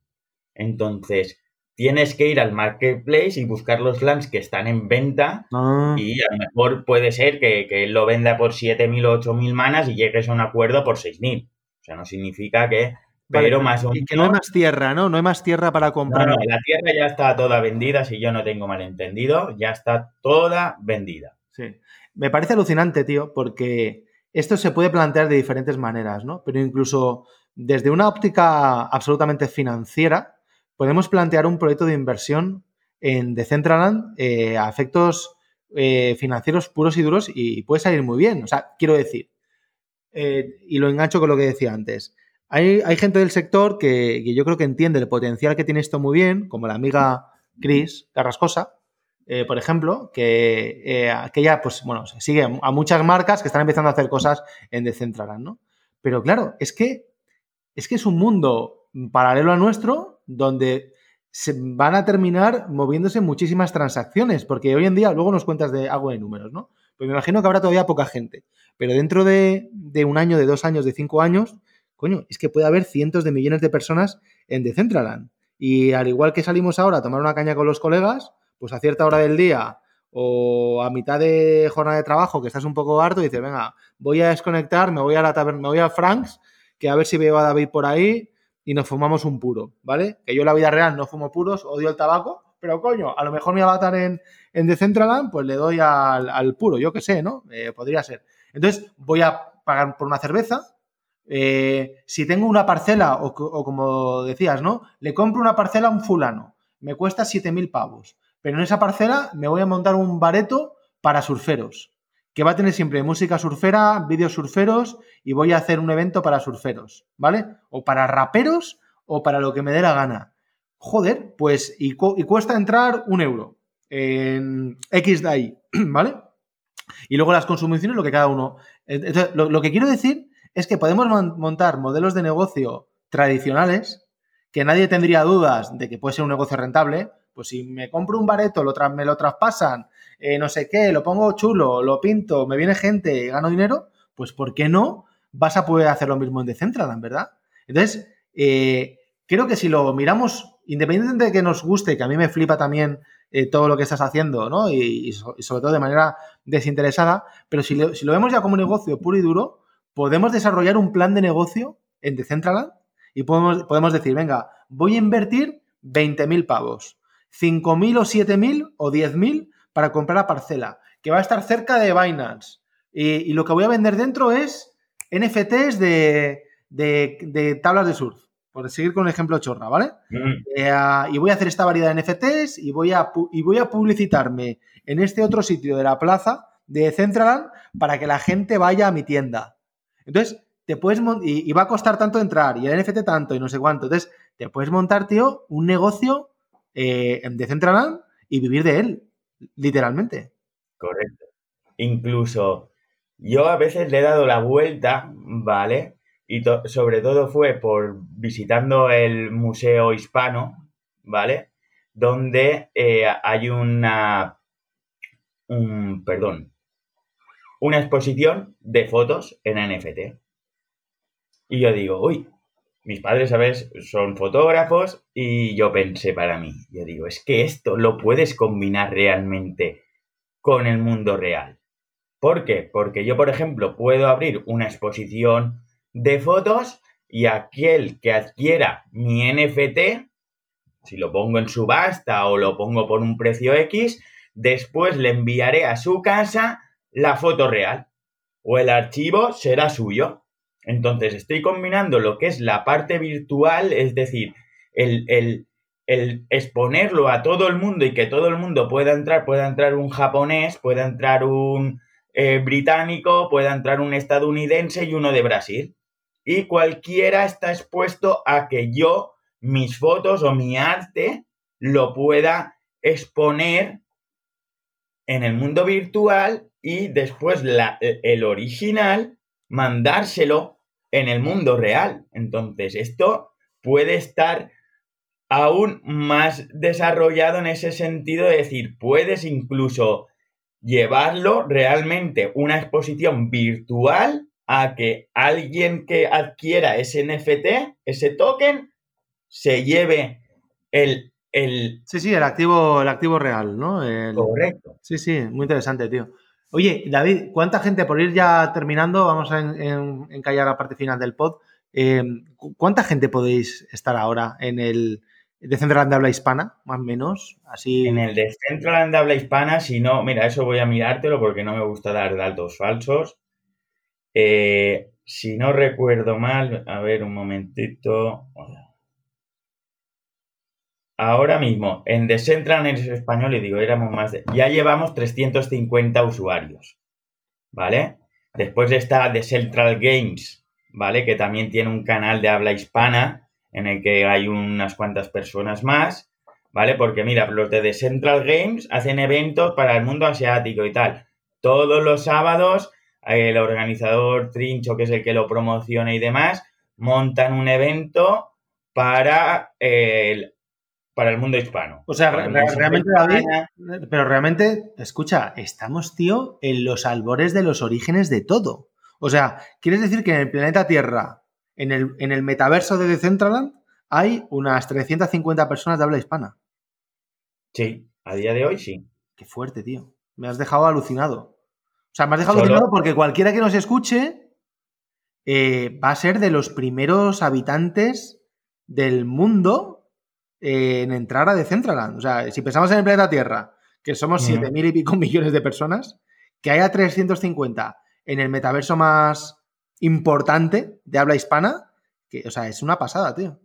Entonces, tienes que ir al marketplace y buscar los lands que están en venta ah. y a lo mejor puede ser que, que él lo venda por 7.000 o 8.000 manas y llegues a un acuerdo por 6.000. O sea, no significa que pero más Y que no hay más tierra, ¿no? No hay más tierra para comprar. No, la tierra ya está toda vendida, si yo no tengo malentendido, ya está toda vendida. Sí. Me parece alucinante, tío, porque esto se puede plantear de diferentes maneras, ¿no? Pero incluso desde una óptica absolutamente financiera, podemos plantear un proyecto de inversión en Decentraland eh, a efectos eh, financieros puros y duros y puede salir muy bien. O sea, quiero decir, eh, y lo engancho con lo que decía antes, hay, gente del sector que, yo creo que entiende el potencial que tiene esto muy bien, como la amiga Cris Carrascosa, eh, por ejemplo, que, eh, ella, pues, bueno, sigue a muchas marcas que están empezando a hacer cosas en Decentraland, ¿no? Pero claro, es que es que es un mundo paralelo a nuestro donde se van a terminar moviéndose muchísimas transacciones, porque hoy en día, luego nos cuentas de algo de números, ¿no? Pues me imagino que habrá todavía poca gente, pero dentro de, de un año, de dos años, de cinco años, coño, es que puede haber cientos de millones de personas en Decentraland. Y al igual que salimos ahora a tomar una caña con los colegas, pues a cierta hora del día o a mitad de jornada de trabajo que estás un poco harto dices, venga, voy a desconectar, me voy a la taberna, me voy a Franks, que a ver si veo a David por ahí y nos fumamos un puro, ¿vale? Que yo en la vida real no fumo puros, odio el tabaco, pero coño, a lo mejor mi avatar en, en Decentraland, pues le doy al, puro, yo qué sé, ¿no? Eh, podría ser. Entonces voy a pagar por una cerveza, eh, si tengo una parcela, o, como decías, ¿no? Le compro una parcela a un fulano, me cuesta 7.000 pavos, pero en esa parcela me voy a montar un bareto para surferos, que va a tener siempre música surfera, vídeos surferos y voy a hacer un evento para surferos, ¿vale? O para raperos o para lo que me dé la gana. Joder, pues y, cuesta entrar un euro en X de ahí, [clears throat] ¿vale? Y luego las consumiciones, lo que cada uno. Entonces, lo que quiero decir es que podemos montar modelos de negocio tradicionales que nadie tendría dudas de que puede ser un negocio rentable. Pues si me compro un bareto, lo me lo traspasan, eh, no sé qué, lo pongo chulo, lo pinto, me viene gente, gano dinero, pues ¿por qué no vas a poder hacer lo mismo en Decentraland, verdad? Entonces, eh, creo que si lo miramos, independientemente de que nos guste, que a mí me flipa también eh, todo lo que estás haciendo, ¿no? Y, sobre todo de manera desinteresada, pero si, si lo vemos ya como un negocio puro y duro, podemos desarrollar un plan de negocio en Decentraland y podemos, podemos decir, venga, voy a invertir 20.000 pavos, 5.000 o 7.000 o 10.000 para comprar la parcela, que va a estar cerca de Binance. Y, lo que voy a vender dentro es NFTs de, de, tablas de surf, por seguir con un ejemplo chorra, ¿vale? Mm. Eh, y voy a hacer esta variedad de NFTs y voy, a, y voy a publicitarme en este otro sitio de la plaza de Decentraland para que la gente vaya a mi tienda. Entonces, te puedes y, y, va a costar tanto entrar y el NFT tanto y no sé cuánto. Entonces, te puedes montar, tío, un negocio eh, de Centraland y vivir de él, literalmente. Correcto. Incluso yo a veces le he dado la vuelta, ¿vale? Y sobre todo fue por visitando el Museo Hispano, ¿vale? Donde eh, hay una, un, perdón, una exposición de fotos en NFT. Y yo digo, uy, mis padres, ¿sabes? Son fotógrafos y yo pensé para mí, yo digo, es que esto lo puedes combinar realmente con el mundo real. ¿Por qué? Porque yo, por ejemplo, puedo abrir una exposición de fotos y aquel que adquiera mi NFT, si lo pongo en subasta o lo pongo por un precio X, después le enviaré a su casa la foto real o el archivo será suyo. Entonces estoy combinando lo que es la parte virtual, es decir, el, el, exponerlo a todo el mundo y que todo el mundo pueda entrar, pueda entrar un japonés, pueda entrar un eh, británico, pueda entrar un estadounidense y uno de Brasil. Y cualquiera está expuesto a que yo mis fotos o mi arte lo pueda exponer en el mundo virtual y después la, el original mandárselo en el mundo real. Entonces, esto puede estar aún más desarrollado en ese sentido de decir, puedes incluso llevarlo realmente una exposición virtual a que alguien que adquiera ese NFT, ese token, se lleve el, el... Sí, sí, el activo, el activo real, ¿no? Correcto. Sí, sí, muy interesante, tío. Oye, David, ¿cuánta gente, por ir ya terminando, vamos a encallar la parte final del pod, eh, ¿cuánta gente podéis estar ahora en el, de Central de habla hispana, más o menos, así. En el de Central de habla hispana, si no, mira, eso voy a mirártelo porque no me gusta dar datos falsos. Eh, si no recuerdo mal, a ver un momentito. Ahora mismo, en The Central en español, y digo, éramos más de. Ya llevamos 350 usuarios. ¿Vale? Después está The Central Games, ¿vale? Que también tiene un canal de habla hispana en el que hay unas cuantas personas más, ¿vale? Porque mira, los de The Central Games hacen eventos para el mundo asiático y tal. Todos los sábados el organizador Trincho, que es el que lo promociona y demás, montan un evento para el, para el mundo hispano. O sea, realmente, David, pero realmente, escucha, estamos, tío, en los albores de los orígenes de todo. O sea, ¿quieres decir que en el planeta Tierra en el, en el metaverso de Decentraland hay unas 350 personas de habla hispana. Sí, a día de hoy sí. Qué fuerte, tío. Me has dejado alucinado. O sea, me has dejado alucinado porque cualquiera que nos escuche eh, va a ser de los primeros habitantes del mundo en entrar a Decentraland. O sea, si pensamos en el planeta Tierra, que somos 7.000 y pico [laughs] millones de personas, que haya 350 en el metaverso más importante de habla hispana, que, o sea, es una pasada, tío.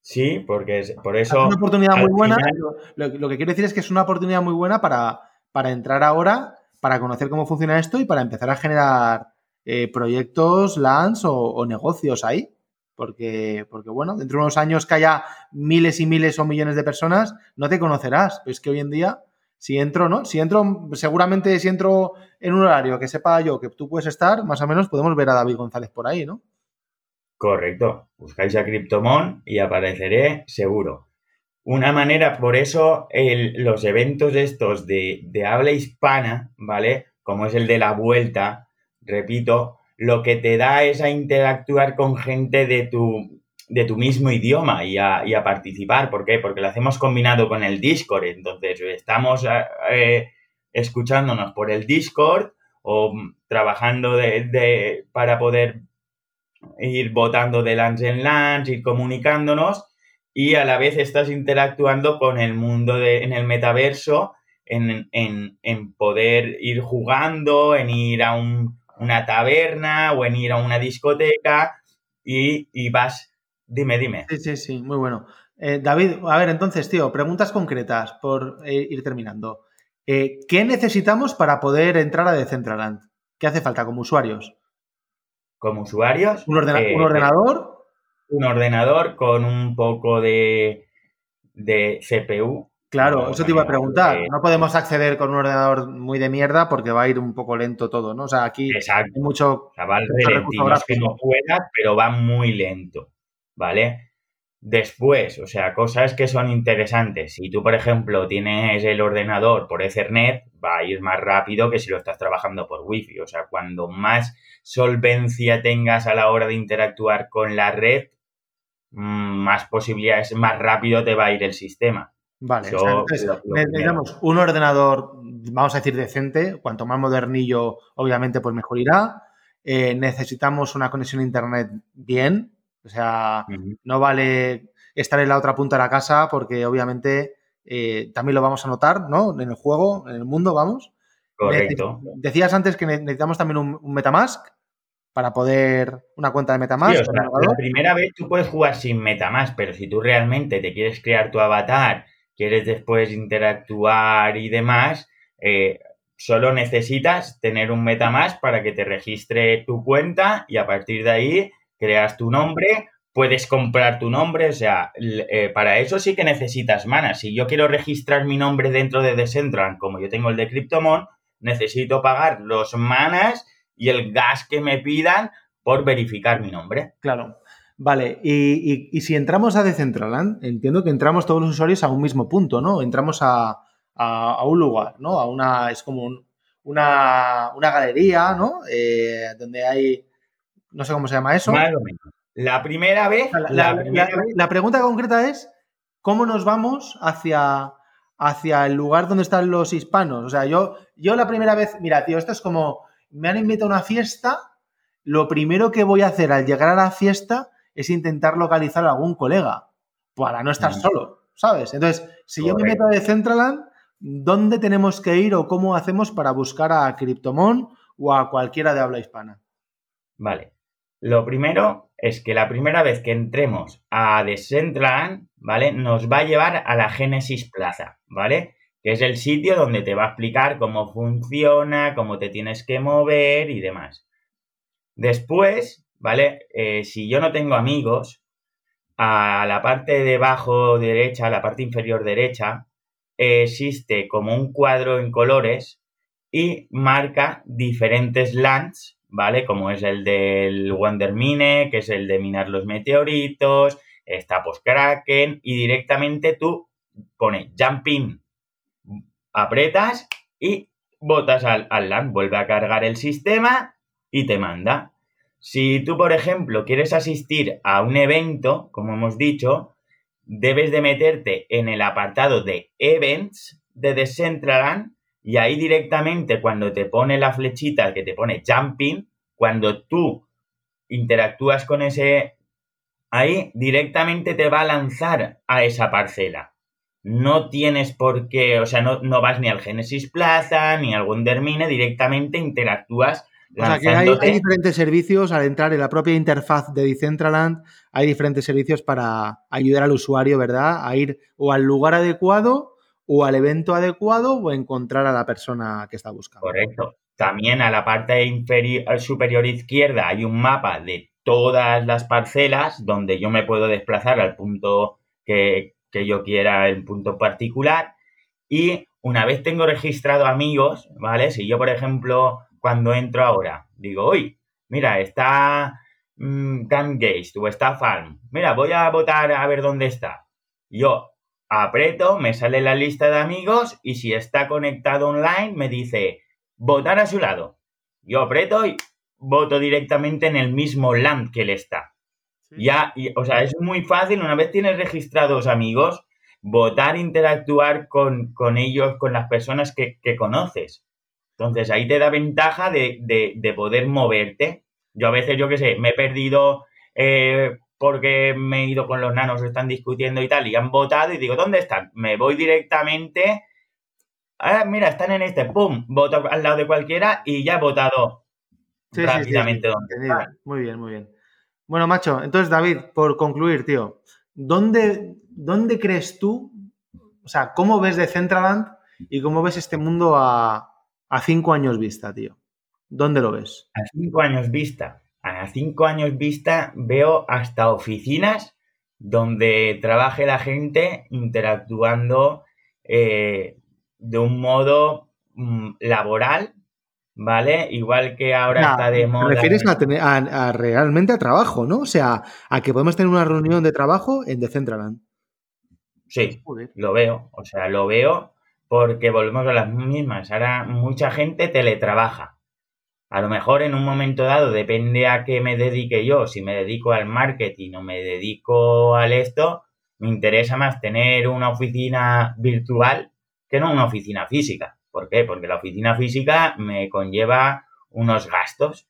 Sí, porque es, por eso. Es una oportunidad muy buena. Lo, que quiero decir es que es una oportunidad muy buena para, para entrar ahora, para conocer cómo funciona esto y para empezar a generar eh, proyectos, lands o, negocios ahí. Porque, porque, bueno, dentro de unos años que haya miles y miles o millones de personas, no te conocerás. es que hoy en día si entro, ¿no? Si entro, seguramente si entro en un horario que sepa yo que tú puedes estar, más o menos podemos ver a David González por ahí, ¿no? Correcto. Buscáis a Cryptomon y apareceré seguro. Una manera, por eso los eventos estos de, de habla hispana, ¿vale? Como es el de la vuelta, repito, lo que te da es a interactuar con gente de tu, de tu mismo idioma y a, y a, participar. ¿Por qué? Porque lo hacemos combinado con el Discord. Entonces, estamos eh, eh, escuchándonos por el Discord o trabajando de, para poder ir votando de lance en lance, ir comunicándonos y a la vez estás interactuando con el mundo de, en el metaverso, en, en, en poder ir jugando, en ir a un, una taberna o en ir a una discoteca y, y vas Dime, dime. Sí, sí, sí, muy bueno. Eh, David, a ver, entonces, tío, preguntas concretas por eh, ir terminando. Eh, ¿Qué necesitamos para poder entrar a Decentraland? ¿Qué hace falta como usuarios? Como usuarios. ¿Un, ordenador? Un ordenador con un poco de, de CPU. Claro, eso te iba a preguntar. No podemos acceder con un ordenador muy de mierda porque va a ir un poco lento todo, ¿no? O sea, aquí hay mucho. O sea, va que no pero va muy lento. ¿vale? Después, o sea, cosas que son interesantes. Si tú, por ejemplo, tienes el ordenador por Ethernet, va a ir más rápido que si lo estás trabajando por Wi-Fi. O sea, cuando más solvencia tengas a la hora de interactuar con la red, mm, más posibilidades, más rápido te va a ir el sistema. Vale, entonces, necesitamos un ordenador, vamos a decir, decente. Cuanto más modernillo, obviamente, pues mejor irá. Eh, necesitamos una conexión a Internet bien, o sea, no vale estar en la otra punta de la casa porque obviamente eh, también lo vamos a notar, ¿no? En el juego, en el mundo, vamos. Correcto. Decías antes que necesitamos también un, Metamask para poder una cuenta de Metamask. la primera vez tú puedes jugar sin Metamask, pero si tú realmente te quieres crear tu avatar, quieres después interactuar y demás, eh, solo necesitas tener un Metamask para que te registre tu cuenta y a partir de ahí creas tu nombre, puedes comprar tu nombre, o sea, eh, para eso sí que necesitas mana. Si yo quiero registrar mi nombre dentro de Decentraland, como yo tengo el de Cryptomon, necesito pagar los manas y el gas que me pidan por verificar mi nombre. Claro. Vale, y, si entramos a Decentraland, entiendo que entramos todos los usuarios a un mismo punto, ¿no? Entramos a, un lugar, ¿no? A una, es como una, galería, ¿no? Eh, donde hay, no sé cómo se llama eso. Más o menos. La primera vez. La, pregunta concreta es: ¿cómo nos vamos hacia, hacia el lugar donde están los hispanos? O sea, yo, yo la primera vez, mira, tío, esto es como: me han invitado a una fiesta. Lo primero que voy a hacer al llegar a la fiesta es intentar localizar a algún colega para no estar mm. solo, ¿sabes? Entonces, si yo me meto de Centraland, ¿dónde tenemos que ir o cómo hacemos para buscar a Cryptomon o a cualquiera de habla hispana? Vale. Lo primero es que la primera vez que entremos a Decentraland, ¿vale? Nos va a llevar a la Genesis Plaza, ¿vale? Que es el sitio donde te va a explicar cómo funciona, cómo te tienes que mover y demás. Después, ¿vale? Eh, si yo no tengo amigos, a la parte de abajo derecha, a la parte inferior derecha, existe como un cuadro en colores y marca diferentes lands ¿vale? Como es el del Wonder Mine, que es el de minar los meteoritos, está Postkraken y directamente tú pones jumping, apretas y botas al, al LAN, vuelve a cargar el sistema y te manda. Si tú, por ejemplo, quieres asistir a un evento, como hemos dicho, debes de meterte en el apartado de Events de Decentraland y ahí directamente cuando te pone la flechita que te pone jumping, cuando tú interactúas con ese, ahí directamente te va a lanzar a esa parcela. No tienes por qué, o sea, no, no vas ni al Genesis Plaza ni al Wondermine, directamente interactúas. O sea, que hay, hay, diferentes servicios al entrar en la propia interfaz de Decentraland, hay diferentes servicios para ayudar al usuario, ¿verdad? A ir o al lugar adecuado o al evento adecuado o encontrar a la persona que está buscando. Correcto. También a la parte inferior, superior izquierda hay un mapa de todas las parcelas donde yo me puedo desplazar al punto que, que yo quiera, el punto particular. Y una vez tengo registrado amigos, ¿vale? Si yo, por ejemplo, cuando entro ahora, digo, uy, mira, está mmm, o está Farm, mira, voy a votar a ver dónde está. Yo aprieto, me sale la lista de amigos y si está conectado online me dice votar a su lado. Yo aprieto y voto directamente en el mismo land que él está. Ya, o sea, es muy fácil, una vez tienes registrados amigos, votar, interactuar con, ellos, con las personas que, conoces. Entonces ahí te da ventaja de, de, poder moverte. Yo a veces, yo qué sé, me he perdido eh, porque me he ido con los nanos, están discutiendo y tal, y han votado y digo, ¿dónde están? Me voy directamente, ah, mira, están en este, ¡pum! Voto al lado de cualquiera y ya he votado rápidamente donde Muy bien, muy bien. Bueno, macho, entonces David, por concluir, tío, ¿dónde, dónde crees tú, o sea, cómo ves de Centraland y cómo ves este mundo a, a cinco años vista, tío? ¿Dónde lo ves? A cinco años vista a cinco años vista veo hasta oficinas donde trabaje la gente interactuando eh, de un modo mm, laboral, ¿vale? Igual que ahora está de moda. Te refieres a, realmente a trabajo, ¿no? O sea, a que podemos tener una reunión de trabajo en Decentraland. Sí, lo veo. O sea, lo veo porque volvemos a las mismas. Ahora mucha gente teletrabaja. A lo mejor en un momento dado, depende a qué me dedique yo, si me dedico al marketing o me dedico al esto, me interesa más tener una oficina virtual que no una oficina física. ¿Por qué? Porque la oficina física me conlleva unos gastos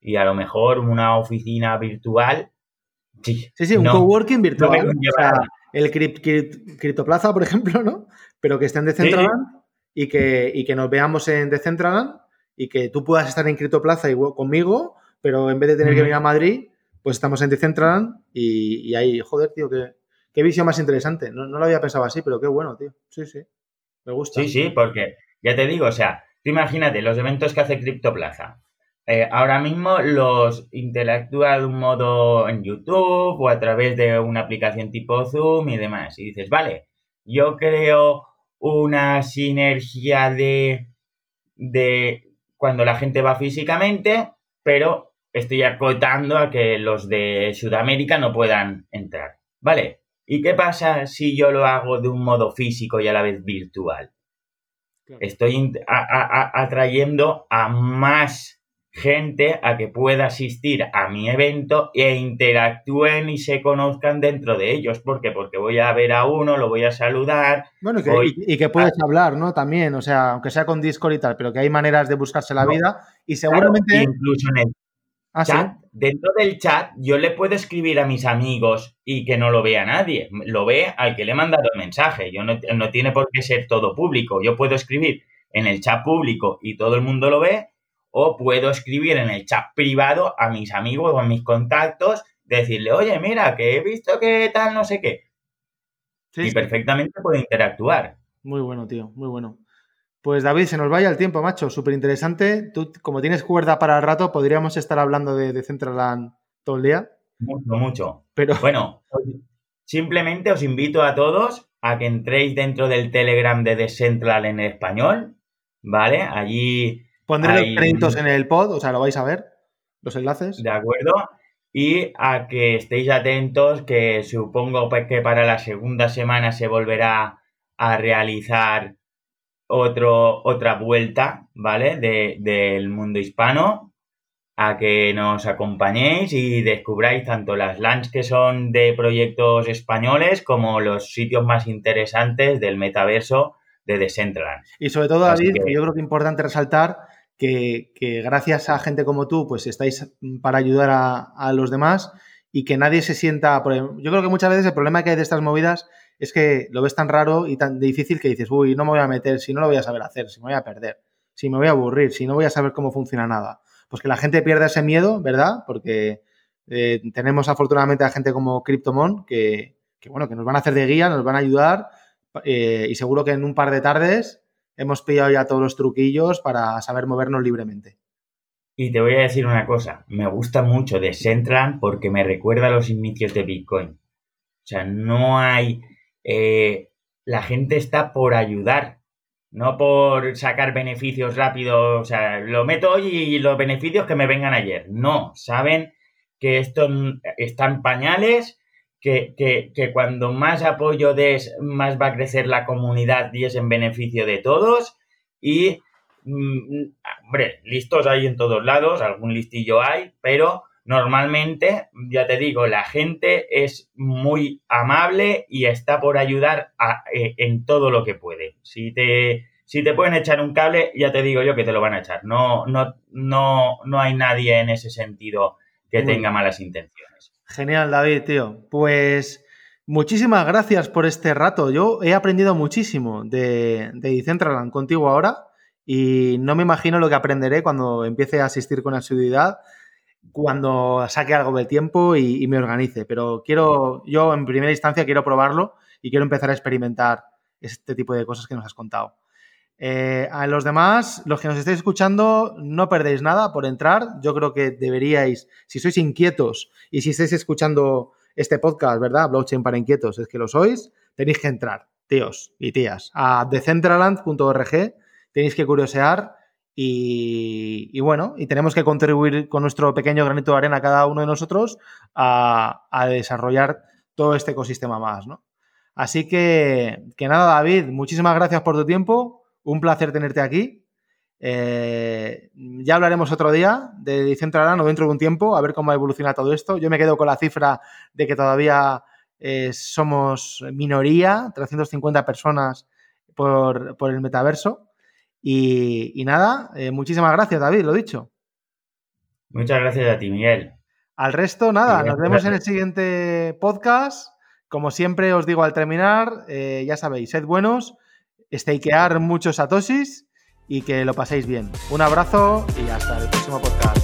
y a lo mejor una oficina virtual. Sí, sí, un coworking virtual. o sea, el Criptoplaza, por [laughs] ejemplo, ¿no? Pero que esté en Decentraland y, que, y que nos veamos en Decentraland y que tú puedas estar en Plaza y conmigo, pero en vez de tener que venir a Madrid, pues estamos en Decentraland y, y ahí, joder, tío, qué, qué visión más interesante. No, lo había pensado así, pero qué bueno, tío. Sí, sí. Me gusta. Sí, sí, porque ya te digo, o sea, tú imagínate los eventos que hace Plaza. eh, ahora mismo los interactúa de un modo en YouTube o a través de una aplicación tipo Zoom y demás. Y dices, vale, yo creo una sinergia de, de cuando la gente va físicamente, pero estoy acotando a que los de Sudamérica no puedan entrar. ¿Vale? ¿Y qué pasa si yo lo hago de un modo físico y a la vez virtual? Estoy atrayendo a más gente a que pueda asistir a mi evento e interactúen y se conozcan dentro de ellos. ¿Por qué? Porque voy a ver a uno, lo voy a saludar. Bueno, y que, puedes hablar, ¿no? También, o sea, aunque sea con Discord y tal, pero que hay maneras de buscarse la vida y seguramente... incluso en el ¿Ah, chat, dentro del chat, yo le puedo escribir a mis amigos y que no lo vea nadie. Lo ve al que le he mandado el mensaje. Yo no, no tiene por qué ser todo público. Yo puedo escribir en el chat público y todo el mundo lo ve o puedo escribir en el chat privado a mis amigos o a mis contactos, decirle, oye, mira, que he visto que tal, no sé qué. y perfectamente puedo interactuar. Muy bueno, tío, muy bueno. Pues David, se nos vaya el tiempo, macho, súper interesante. Tú, como tienes cuerda para el rato, podríamos estar hablando de, de Centraland todo el día. Mucho, mucho. Pero... Bueno, simplemente os invito a todos a que entréis dentro del Telegram de Decentral en español, ¿vale? Allí Pondré los créditos en el pod, o sea, lo vais a ver, los enlaces. De acuerdo. Y a que estéis atentos, que supongo pues, que para la segunda semana se volverá a realizar otro, otra vuelta, ¿vale? del mundo hispano, a que nos acompañéis y descubráis tanto las lands que son de proyectos españoles como los sitios más interesantes del metaverso de Decentraland. Y sobre todo, David, que... yo creo que es importante resaltar que, gracias a gente como tú, pues estáis para ayudar a, los demás y que nadie se sienta. Yo creo que muchas veces el problema que hay de estas movidas es que lo ves tan raro y tan difícil que dices, uy, no me voy a meter, si no lo voy a saber hacer, si me voy a perder, si me voy a aburrir, si no voy a saber cómo funciona nada. Pues que la gente pierda ese miedo, ¿verdad? Porque eh, tenemos afortunadamente a gente como Cryptomon que, bueno, que nos van a hacer de guía, nos van a ayudar eh, y seguro que en un par de tardes hemos pillado ya todos los truquillos para saber movernos libremente. Y te voy a decir una cosa, me gusta mucho de Central porque me recuerda a los inicios de Bitcoin. O sea, no hay... Eh, la gente está por ayudar, no por sacar beneficios rápidos. O sea, lo meto hoy y los beneficios que me vengan ayer. No, saben que esto está en pañales que, cuando más apoyo des, más va a crecer la comunidad y es en beneficio de todos. Y, mm, hombre, listos hay en todos lados, algún listillo hay, pero normalmente, ya te digo, la gente es muy amable y está por ayudar eh, en todo lo que puede. Si te, si te pueden echar un cable, ya te digo yo que te lo van a echar. No, no, no, no hay nadie en ese sentido que tenga malas intenciones. Genial, David, tío. Pues muchísimas gracias por este rato. Yo he aprendido muchísimo de, de Decentraland contigo ahora y no me imagino lo que aprenderé cuando empiece a asistir con asiduidad, cuando saque algo del tiempo y, me organice. Pero quiero, yo en primera instancia quiero probarlo y quiero empezar a experimentar este tipo de cosas que nos has contado. Eh, a los demás, los que nos estéis escuchando, no perdéis nada por entrar. Yo creo que deberíais, si sois inquietos y si estáis escuchando este podcast, ¿verdad? Blockchain para inquietos, es que lo sois, tenéis que entrar, tíos y tías, a decentraland.org, tenéis que curiosear y, bueno, y tenemos que contribuir con nuestro pequeño granito de arena cada uno de nosotros a, a desarrollar todo este ecosistema más, ¿no? Así que, que nada, David, muchísimas gracias por tu tiempo un placer tenerte aquí. Eh, ya hablaremos otro día de Decentraland o dentro de un tiempo, a ver cómo evoluciona todo esto. Yo me quedo con la cifra de que todavía eh, somos minoría, 350 personas por, el metaverso. Y, nada, eh, muchísimas gracias, David, lo dicho. Muchas gracias a ti, Miguel. Al resto, nada, nos vemos en el siguiente podcast. Como siempre os digo al terminar, ya sabéis, sed buenos stakear muchos satoshis y que lo paséis bien. Un abrazo y hasta el próximo podcast.